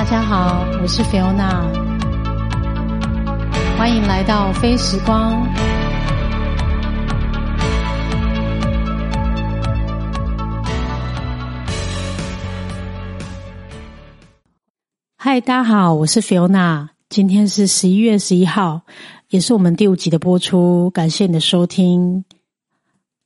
大家好，我是菲欧娜欢迎来到非时光。嗨，大家好，我是菲欧娜今天是十一月十一号，也是我们第五集的播出，感谢你的收听。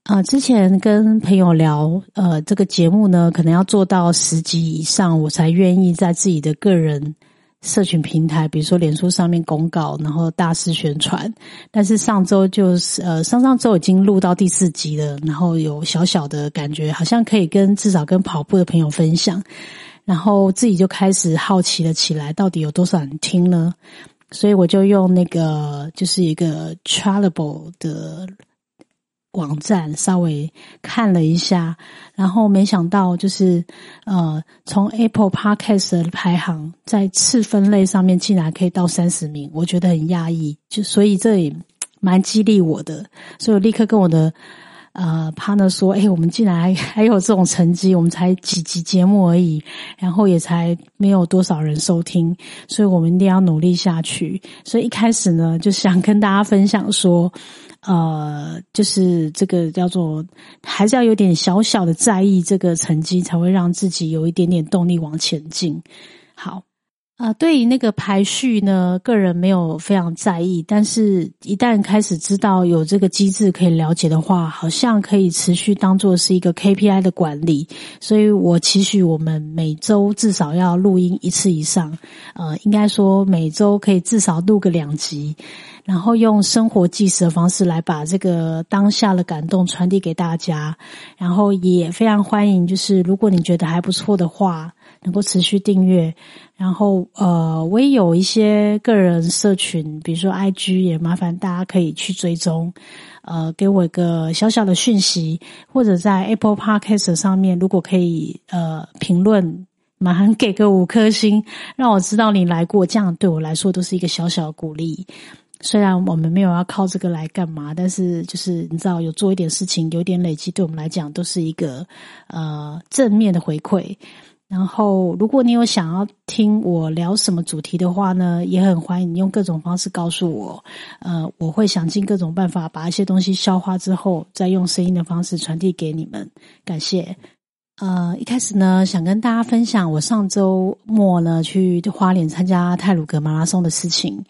啊，之前跟朋友聊，呃，这个节目呢，可能要做到十集以上，我才愿意在自己的个人社群平台，比如说脸书上面公告，然后大肆宣传。但是上周就是呃，上上周已经录到第四集了，然后有小小的感觉，好像可以跟至少跟跑步的朋友分享，然后自己就开始好奇了起来，到底有多少人听呢？所以我就用那个就是一个 Chartable 的。网站稍微看了一下，然后没想到就是呃，从 Apple Podcast 的排行在次分类上面竟然可以到三十名，我觉得很压抑，就所以这也蛮激励我的，所以我立刻跟我的呃潘呢说：“哎，我们竟然还还有这种成绩，我们才几集节目而已，然后也才没有多少人收听，所以我们一定要努力下去。”所以一开始呢，就想跟大家分享说。呃，就是这个叫做，还是要有点小小的在意这个成绩，才会让自己有一点点动力往前进。好，啊，对于那个排序呢，个人没有非常在意，但是一旦开始知道有这个机制可以了解的话，好像可以持续当做是一个 KPI 的管理。所以我期许我们每周至少要录音一次以上，呃，应该说每周可以至少录个两集。然后用生活纪实的方式来把这个当下的感动传递给大家，然后也非常欢迎，就是如果你觉得还不错的话，能够持续订阅。然后呃，我也有一些个人社群，比如说 IG，也麻烦大家可以去追踪，呃，给我一个小小的讯息，或者在 Apple Podcast 上面，如果可以呃评论，麻烦给个五颗星，让我知道你来过，这样对我来说都是一个小小的鼓励。虽然我们没有要靠这个来干嘛，但是就是你知道，有做一点事情，有点累积，对我们来讲都是一个呃正面的回馈。然后，如果你有想要听我聊什么主题的话呢，也很欢迎你用各种方式告诉我。呃，我会想尽各种办法把一些东西消化之后，再用声音的方式传递给你们。感谢。呃，一开始呢，想跟大家分享我上周末呢去花莲参加泰鲁格马拉松的事情。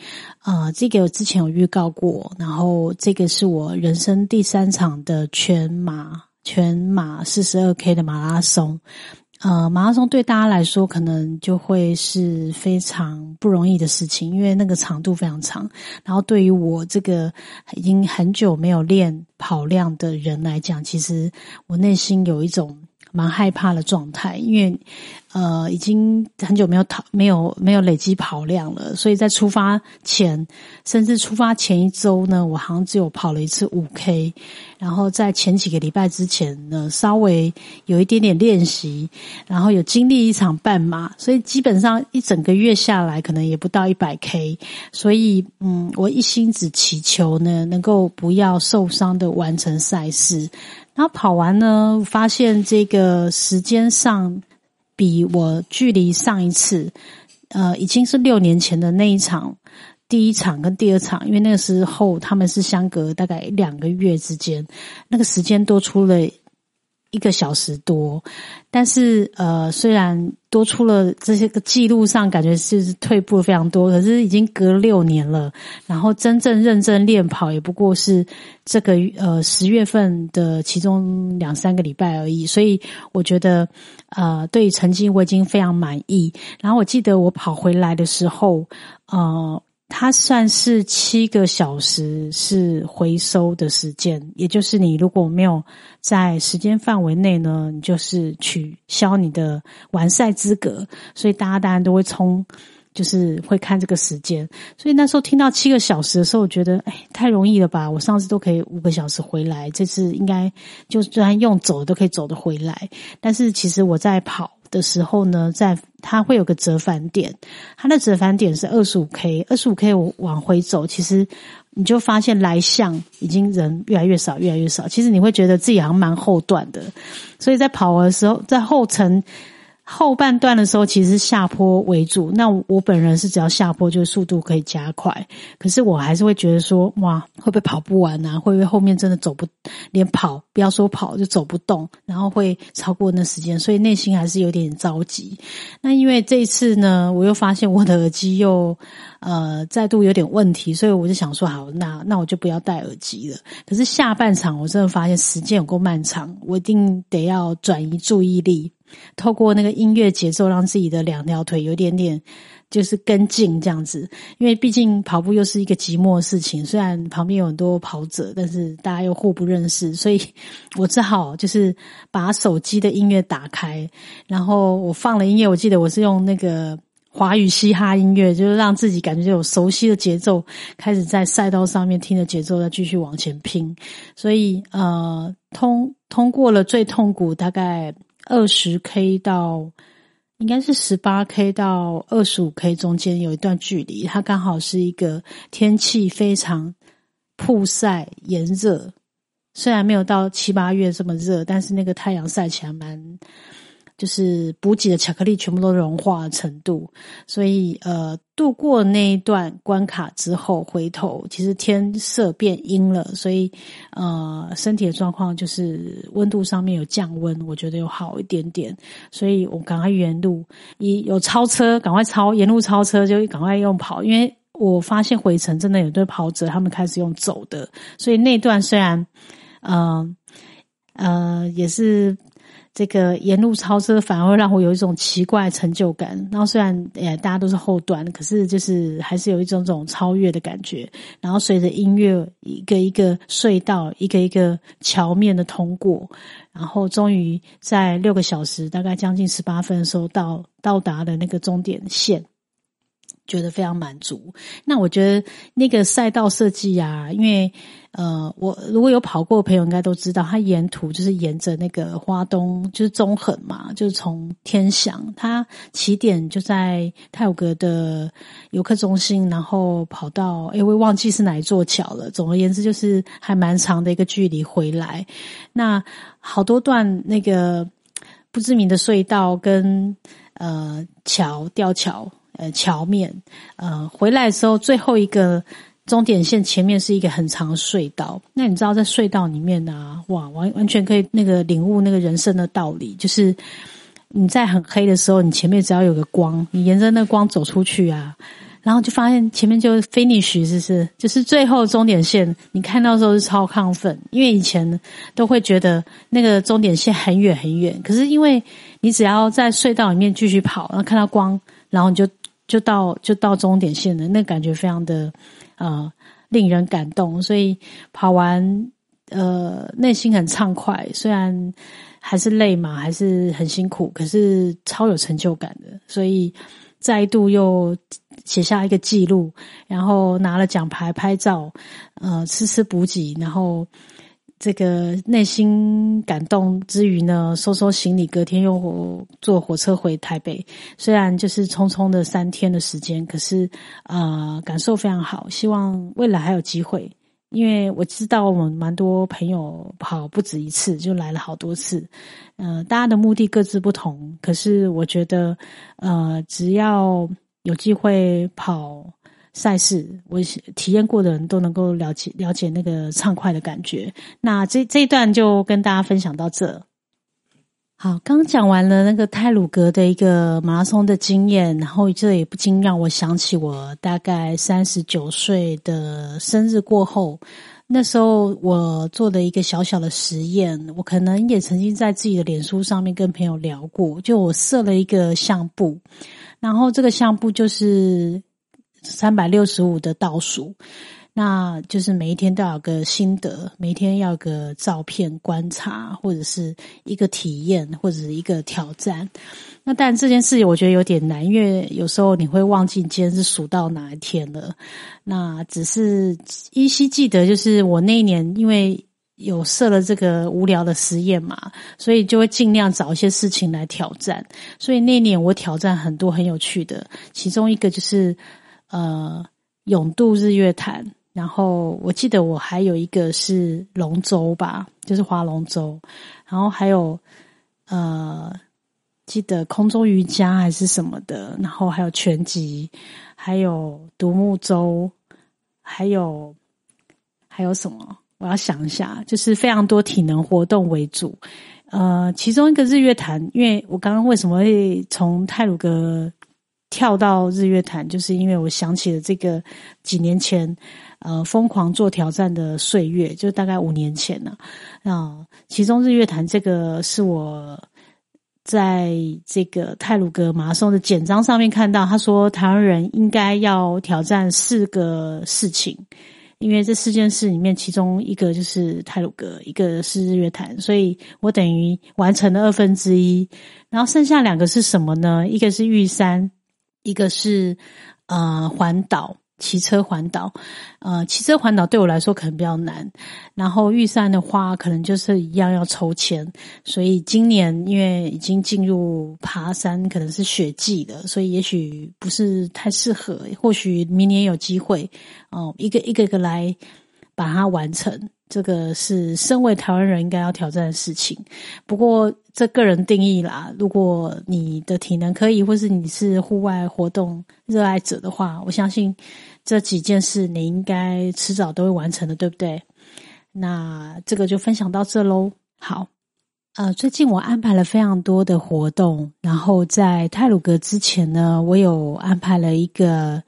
呃，这个我之前有预告过，然后这个是我人生第三场的全马全马四十二 K 的马拉松。呃，马拉松对大家来说可能就会是非常不容易的事情，因为那个长度非常长。然后对于我这个已经很久没有练跑量的人来讲，其实我内心有一种。蛮害怕的状态，因为呃，已经很久没有跑，没有没有累积跑量了，所以在出发前，甚至出发前一周呢，我好像只有跑了一次五 K，然后在前几个礼拜之前呢，稍微有一点点练习，然后有经历一场半马，所以基本上一整个月下来，可能也不到一百 K，所以嗯，我一心只祈求呢，能够不要受伤的完成赛事。然后跑完呢，发现这个时间上比我距离上一次，呃，已经是六年前的那一场第一场跟第二场，因为那个时候他们是相隔大概两个月之间，那个时间多出了。一个小时多，但是呃，虽然多出了这些个记录上，感觉是退步非常多，可是已经隔六年了。然后真正认真练跑，也不过是这个呃十月份的其中两三个礼拜而已。所以我觉得呃，对成绩我已经非常满意。然后我记得我跑回来的时候，呃。它算是七个小时是回收的时间，也就是你如果没有在时间范围内呢，你就是取消你的完赛资格。所以大家当然都会冲，就是会看这个时间。所以那时候听到七个小时的时候，我觉得哎，太容易了吧！我上次都可以五个小时回来，这次应该就算用走都可以走得回来。但是其实我在跑。的时候呢，在它会有个折返点，它的折返点是二十五 K，二十五 K 往回走，其实你就发现来向已经人越来越少，越来越少。其实你会觉得自己好像蛮后段的，所以在跑的时候，在后程后半段的时候，其实下坡为主。那我本人是只要下坡，就速度可以加快。可是我还是会觉得说，哇，会不会跑不完啊？会不会后面真的走不，连跑不要说跑就走不动，然后会超过那时间，所以内心还是有点着急。那因为这一次呢，我又发现我的耳机又呃再度有点问题，所以我就想说，好，那那我就不要戴耳机了。可是下半场我真的发现时间有够漫长，我一定得要转移注意力。透过那个音乐节奏，让自己的两条腿有点点就是跟进这样子，因为毕竟跑步又是一个寂寞的事情。虽然旁边有很多跑者，但是大家又互不认识，所以我只好就是把手机的音乐打开，然后我放了音乐。我记得我是用那个华语嘻哈音乐，就是让自己感觉有熟悉的节奏，开始在赛道上面听着节奏，再继续往前拼。所以呃，通通过了最痛苦大概。二十 K 到应该是十八 K 到二十五 K 中间有一段距离，它刚好是一个天气非常曝晒炎热，虽然没有到七八月这么热，但是那个太阳晒起来蛮。就是补给的巧克力全部都融化的程度，所以呃，度过那一段关卡之后，回头其实天色变阴了，所以呃，身体的状况就是温度上面有降温，我觉得有好一点点，所以我赶快沿路一有超车，赶快超沿路超车就赶快用跑，因为我发现回程真的有对跑者他们开始用走的，所以那段虽然嗯呃也是。这个沿路超车反而会让我有一种奇怪成就感。然后虽然诶大家都是后端，可是就是还是有一种种超越的感觉。然后随着音乐一个一个隧道，一个一个桥面的通过，然后终于在六个小时大概将近十八分的时候到到达了那个终点线。觉得非常满足。那我觉得那个赛道设计啊，因为呃，我如果有跑过的朋友应该都知道，它沿途就是沿着那个花东，就是中横嘛，就是从天祥，它起点就在泰晤阁的游客中心，然后跑到哎，我忘记是哪一座桥了。总而言之，就是还蛮长的一个距离回来。那好多段那个不知名的隧道跟呃桥吊桥。呃，桥面，呃，回来的时候，最后一个终点线前面是一个很长的隧道。那你知道，在隧道里面呢，哇，完完全可以那个领悟那个人生的道理，就是你在很黑的时候，你前面只要有个光，你沿着那光走出去啊，然后就发现前面就 finish，是不是？就是最后终点线，你看到时候是超亢奋，因为以前都会觉得那个终点线很远很远，可是因为你只要在隧道里面继续跑，然后看到光，然后你就。就到就到终点线了，那感觉非常的呃令人感动，所以跑完呃内心很畅快，虽然还是累嘛，还是很辛苦，可是超有成就感的，所以再度又写下一个记录，然后拿了奖牌拍照，呃吃吃补给，然后。这个内心感动之余呢，收收行李，隔天又坐火车回台北。虽然就是匆匆的三天的时间，可是啊，感受非常好。希望未来还有机会，因为我知道我们蛮多朋友跑不止一次，就来了好多次。呃，大家的目的各自不同，可是我觉得，呃，只要有机会跑。赛事，我体验过的人都能够了解了解那个畅快的感觉。那这这一段就跟大家分享到这。好，刚讲完了那个泰鲁格的一个马拉松的经验，然后这也不禁让我想起我大概三十九岁的生日过后，那时候我做的一个小小的实验，我可能也曾经在自己的脸书上面跟朋友聊过，就我设了一个相簿，然后这个相簿就是。三百六十五的倒数，那就是每一天都有个心得，每天要个照片观察，或者是一个体验，或者是一个挑战。那但这件事情我觉得有点难，因为有时候你会忘记今天是数到哪一天了。那只是依稀记得，就是我那一年因为有设了这个无聊的实验嘛，所以就会尽量找一些事情来挑战。所以那年我挑战很多很有趣的，其中一个就是。呃，永渡日月潭，然后我记得我还有一个是龙舟吧，就是划龙舟，然后还有呃，记得空中瑜伽还是什么的，然后还有拳击，还有独木舟，还有还有什么？我要想一下，就是非常多体能活动为主。呃，其中一个日月潭，因为我刚刚为什么会从泰鲁格跳到日月潭，就是因为我想起了这个几年前呃疯狂做挑战的岁月，就大概五年前了啊。其中日月潭这个是我在这个泰鲁格马拉松的简章上面看到，他说台湾人应该要挑战四个事情。因为这四件事里面，其中一个就是泰鲁格，一个是日月潭，所以我等于完成了二分之一。然后剩下两个是什么呢？一个是玉山，一个是呃环岛。骑车环岛，呃，骑车环岛对我来说可能比较难。然后玉山的话，可能就是一样要抽签。所以今年因为已经进入爬山，可能是雪季的，所以也许不是太适合。或许明年有机会，哦，一个一个个来把它完成。这个是身为台湾人应该要挑战的事情。不过这个人定义啦，如果你的体能可以，或是你是户外活动热爱者的话，我相信这几件事你应该迟早都会完成的，对不对？那这个就分享到这喽。好，呃，最近我安排了非常多的活动，然后在泰鲁格之前呢，我有安排了一个。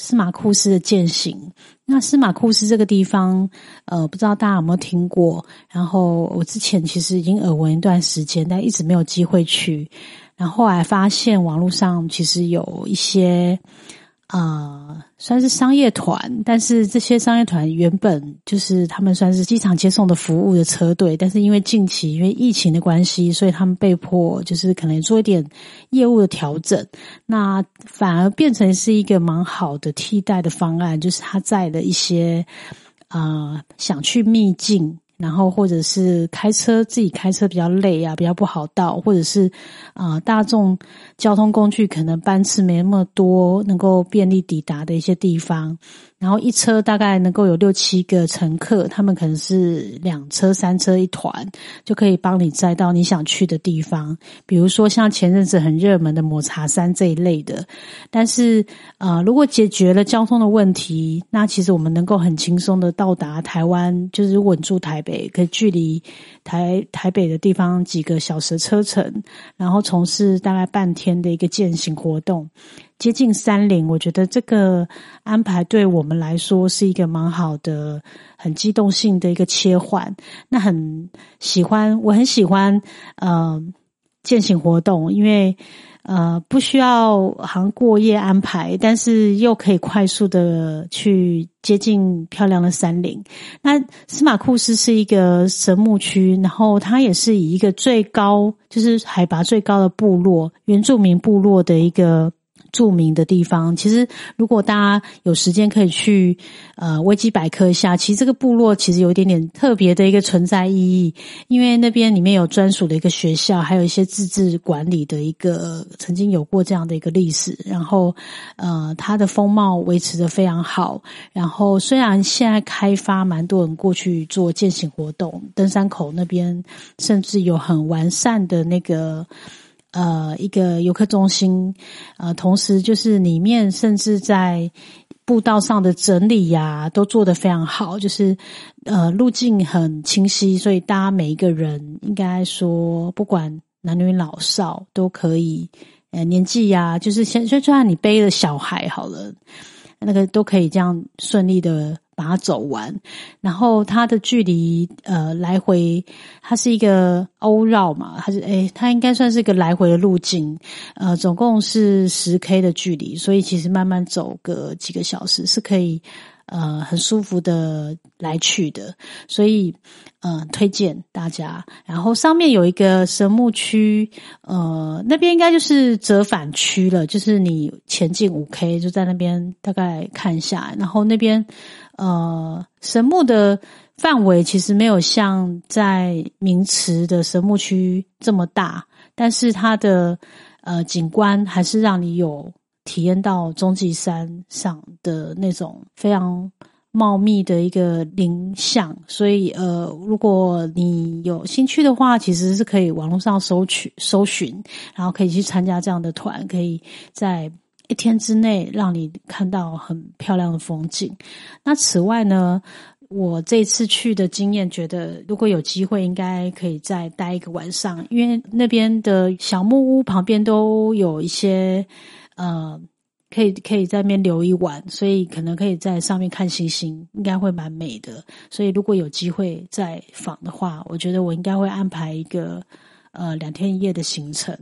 司马库斯的践行，那司马库斯这个地方，呃，不知道大家有没有听过？然后我之前其实已经耳闻一段时间，但一直没有机会去。然后后来发现网络上其实有一些。啊，算是商业团，但是这些商业团原本就是他们算是机场接送的服务的车队，但是因为近期因为疫情的关系，所以他们被迫就是可能做一点业务的调整，那反而变成是一个蛮好的替代的方案，就是他在的一些啊想去秘境。然后，或者是开车自己开车比较累啊，比较不好到，或者是啊大众交通工具可能班次没那么多，能够便利抵达的一些地方。然后一车大概能够有六七个乘客，他们可能是两车三车一团，就可以帮你载到你想去的地方。比如说像前阵子很热门的抹茶山这一类的。但是啊，如果解决了交通的问题，那其实我们能够很轻松的到达台湾，就是稳住台北，可以距离台台北的地方几个小时车程，然后从事大概半天的一个践行活动。接近山林，我觉得这个安排对我们来说是一个蛮好的、很机动性的一个切换。那很喜欢，我很喜欢呃践行活动，因为呃不需要像过夜安排，但是又可以快速的去接近漂亮的山林。那司马库斯是一个神木区，然后它也是以一个最高，就是海拔最高的部落——原住民部落的一个。著名的地方，其实如果大家有时间可以去呃维基百科一下，其实这个部落其实有一点点特别的一个存在意义，因为那边里面有专属的一个学校，还有一些自治管理的一个曾经有过这样的一个历史，然后呃它的风貌维持的非常好，然后虽然现在开发蛮多人过去做践行活动，登山口那边甚至有很完善的那个。呃，一个游客中心，呃，同时就是里面甚至在步道上的整理呀，都做得非常好，就是呃路径很清晰，所以大家每一个人应该说，不管男女老少都可以，呃，年纪呀，就是先就算你背了小孩好了，那个都可以这样顺利的。把它走完，然后它的距离呃来回，它是一个欧绕嘛，它是诶，它应该算是一个来回的路径，呃，总共是十 K 的距离，所以其实慢慢走个几个小时是可以呃很舒服的来去的，所以嗯推荐大家。然后上面有一个神木区，呃，那边应该就是折返区了，就是你前进五 K 就在那边大概看一下，然后那边。呃，神木的范围其实没有像在名池的神木区这么大，但是它的呃景观还是让你有体验到终极山上的那种非常茂密的一个林相，所以呃，如果你有兴趣的话，其实是可以网络上搜取搜寻，然后可以去参加这样的团，可以在一天之内让你看到很漂亮的风景。那此外呢，我这次去的经验，觉得如果有机会，应该可以再待一个晚上，因为那边的小木屋旁边都有一些呃。可以可以在那边留一晚，所以可能可以在上面看星星，应该会蛮美的。所以如果有机会再访的话，我觉得我应该会安排一个呃两天一夜的行程，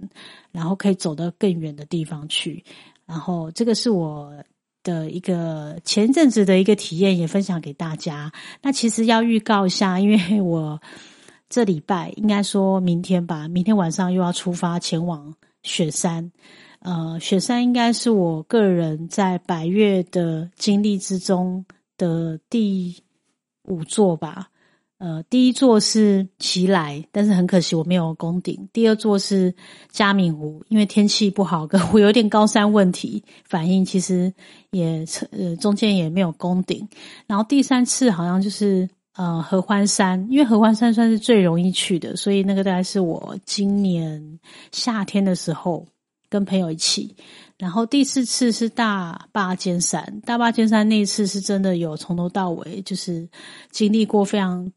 然后可以走到更远的地方去。然后这个是我的一个前阵子的一个体验，也分享给大家。那其实要预告一下，因为我这礼拜应该说明天吧，明天晚上又要出发前往雪山。呃，雪山应该是我个人在百越的经历之中的第五座吧。呃，第一座是奇来，但是很可惜我没有攻顶。第二座是嘉明湖，因为天气不好，跟 我有点高山问题反应，其实也呃中间也没有攻顶。然后第三次好像就是呃合欢山，因为合欢山算是最容易去的，所以那个大概是我今年夏天的时候。跟朋友一起，然后第四次是大坝尖山。大坝尖山那一次是真的有从头到尾，就是经历过非常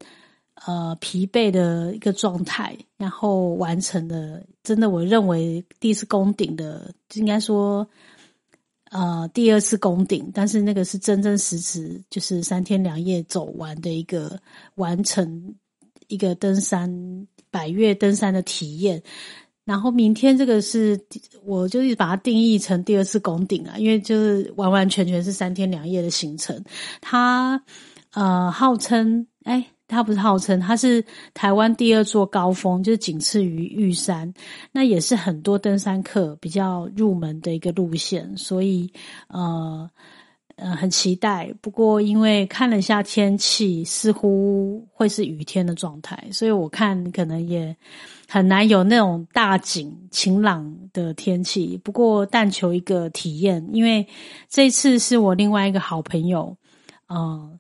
呃疲惫的一个状态，然后完成的。真的，我认为第一次攻顶的，应该说呃第二次攻顶，但是那个是真真实实就是三天两夜走完的一个完成一个登山百越登山的体验。然后明天这个是，我就是把它定义成第二次拱顶啊，因为就是完完全全是三天两夜的行程。它呃号称，哎，它不是号称，它是台湾第二座高峰，就是仅次于玉山。那也是很多登山客比较入门的一个路线，所以呃呃很期待。不过因为看了一下天气，似乎会是雨天的状态，所以我看可能也。很难有那种大景晴朗的天气，不过但求一个体验。因为这次是我另外一个好朋友，嗯，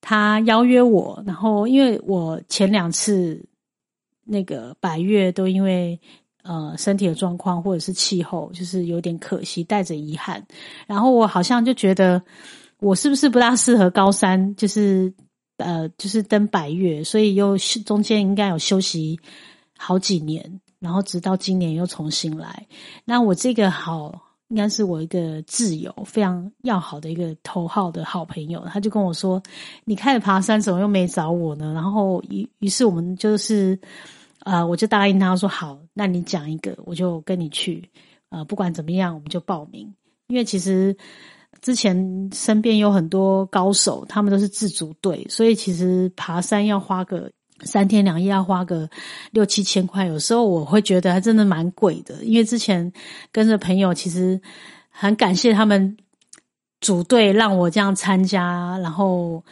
他邀约我，然后因为我前两次那个百月都因为呃身体的状况或者是气候，就是有点可惜，带着遗憾。然后我好像就觉得我是不是不大适合高山，就是呃就是登白月，所以又中间应该有休息。好几年，然后直到今年又重新来。那我这个好，应该是我一个挚友，非常要好的一个头号的好朋友，他就跟我说：“你开始爬山，怎么又没找我呢？”然后于于是我们就是，呃，我就答应他说：“好，那你讲一个，我就跟你去。呃，不管怎么样，我们就报名。因为其实之前身边有很多高手，他们都是自主队，所以其实爬山要花个。”三天两夜要花个六七千块，有时候我会觉得还真的蛮贵的。因为之前跟着朋友，其实很感谢他们组队让我这样参加，然后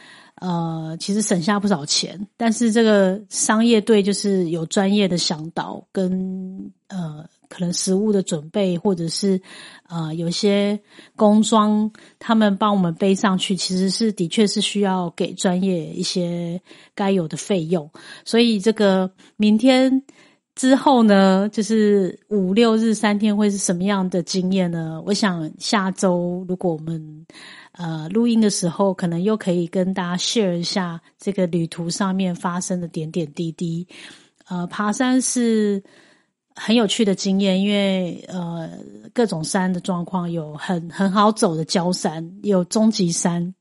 呃，其实省下不少钱。但是这个商业队就是有专业的向导跟呃。可能食物的准备，或者是呃有些工装，他们帮我们背上去，其实是的确是需要给专业一些该有的费用。所以这个明天之后呢，就是五六日三天会是什么样的经验呢？我想下周如果我们呃录音的时候，可能又可以跟大家 share 一下这个旅途上面发生的点点滴滴。呃，爬山是。很有趣的经验，因为呃各种山的状况有很很好走的焦山，有终极山。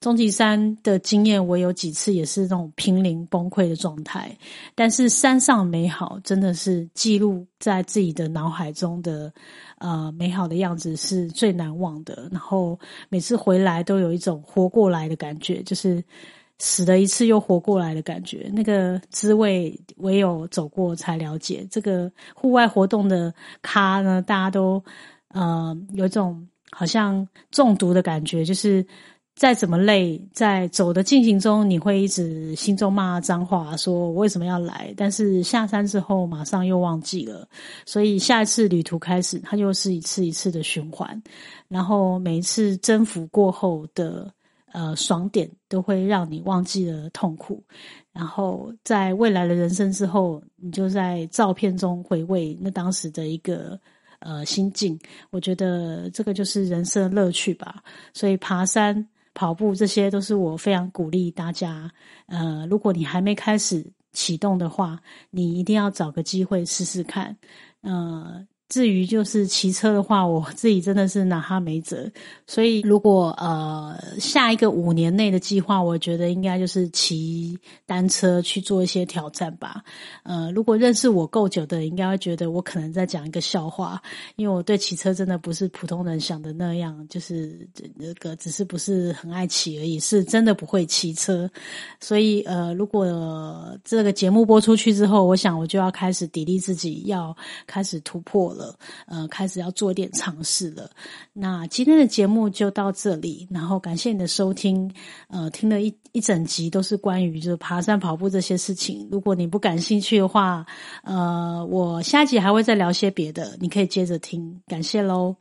终极山的经验，我有几次也是那种濒临崩溃的状态。但是山上美好，真的是记录在自己的脑海中的呃美好的样子是最难忘的。然后每次回来都有一种活过来的感觉，就是。死了一次又活过来的感觉，那个滋味唯有走过才了解。这个户外活动的咖呢，大家都呃有一种好像中毒的感觉，就是再怎么累，在走的进行中，你会一直心中骂脏话，说我为什么要来？但是下山之后，马上又忘记了。所以下一次旅途开始，它又是一次一次的循环。然后每一次征服过后的。呃爽点，都会让你忘记了痛苦。然后在未来的人生之后，你就在照片中回味那当时的一个呃心境。我觉得这个就是人生的乐趣吧。所以爬山、跑步这些都是我非常鼓励大家。呃，如果你还没开始启动的话，你一定要找个机会试试看。呃。至于就是骑车的话，我自己真的是拿他没辙。所以如果呃下一个五年内的计划，我觉得应该就是骑单车去做一些挑战吧。呃，如果认识我够久的，应该会觉得我可能在讲一个笑话，因为我对骑车真的不是普通人想的那样，就是那个只是不是很爱骑而已，是真的不会骑车。所以呃，如果这个节目播出去之后，我想我就要开始砥砺自己，要开始突破。了，呃，开始要做一点尝试了。那今天的节目就到这里，然后感谢你的收听。呃，听了一一整集都是关于就是爬山、跑步这些事情。如果你不感兴趣的话，呃，我下一集还会再聊些别的，你可以接着听。感谢喽。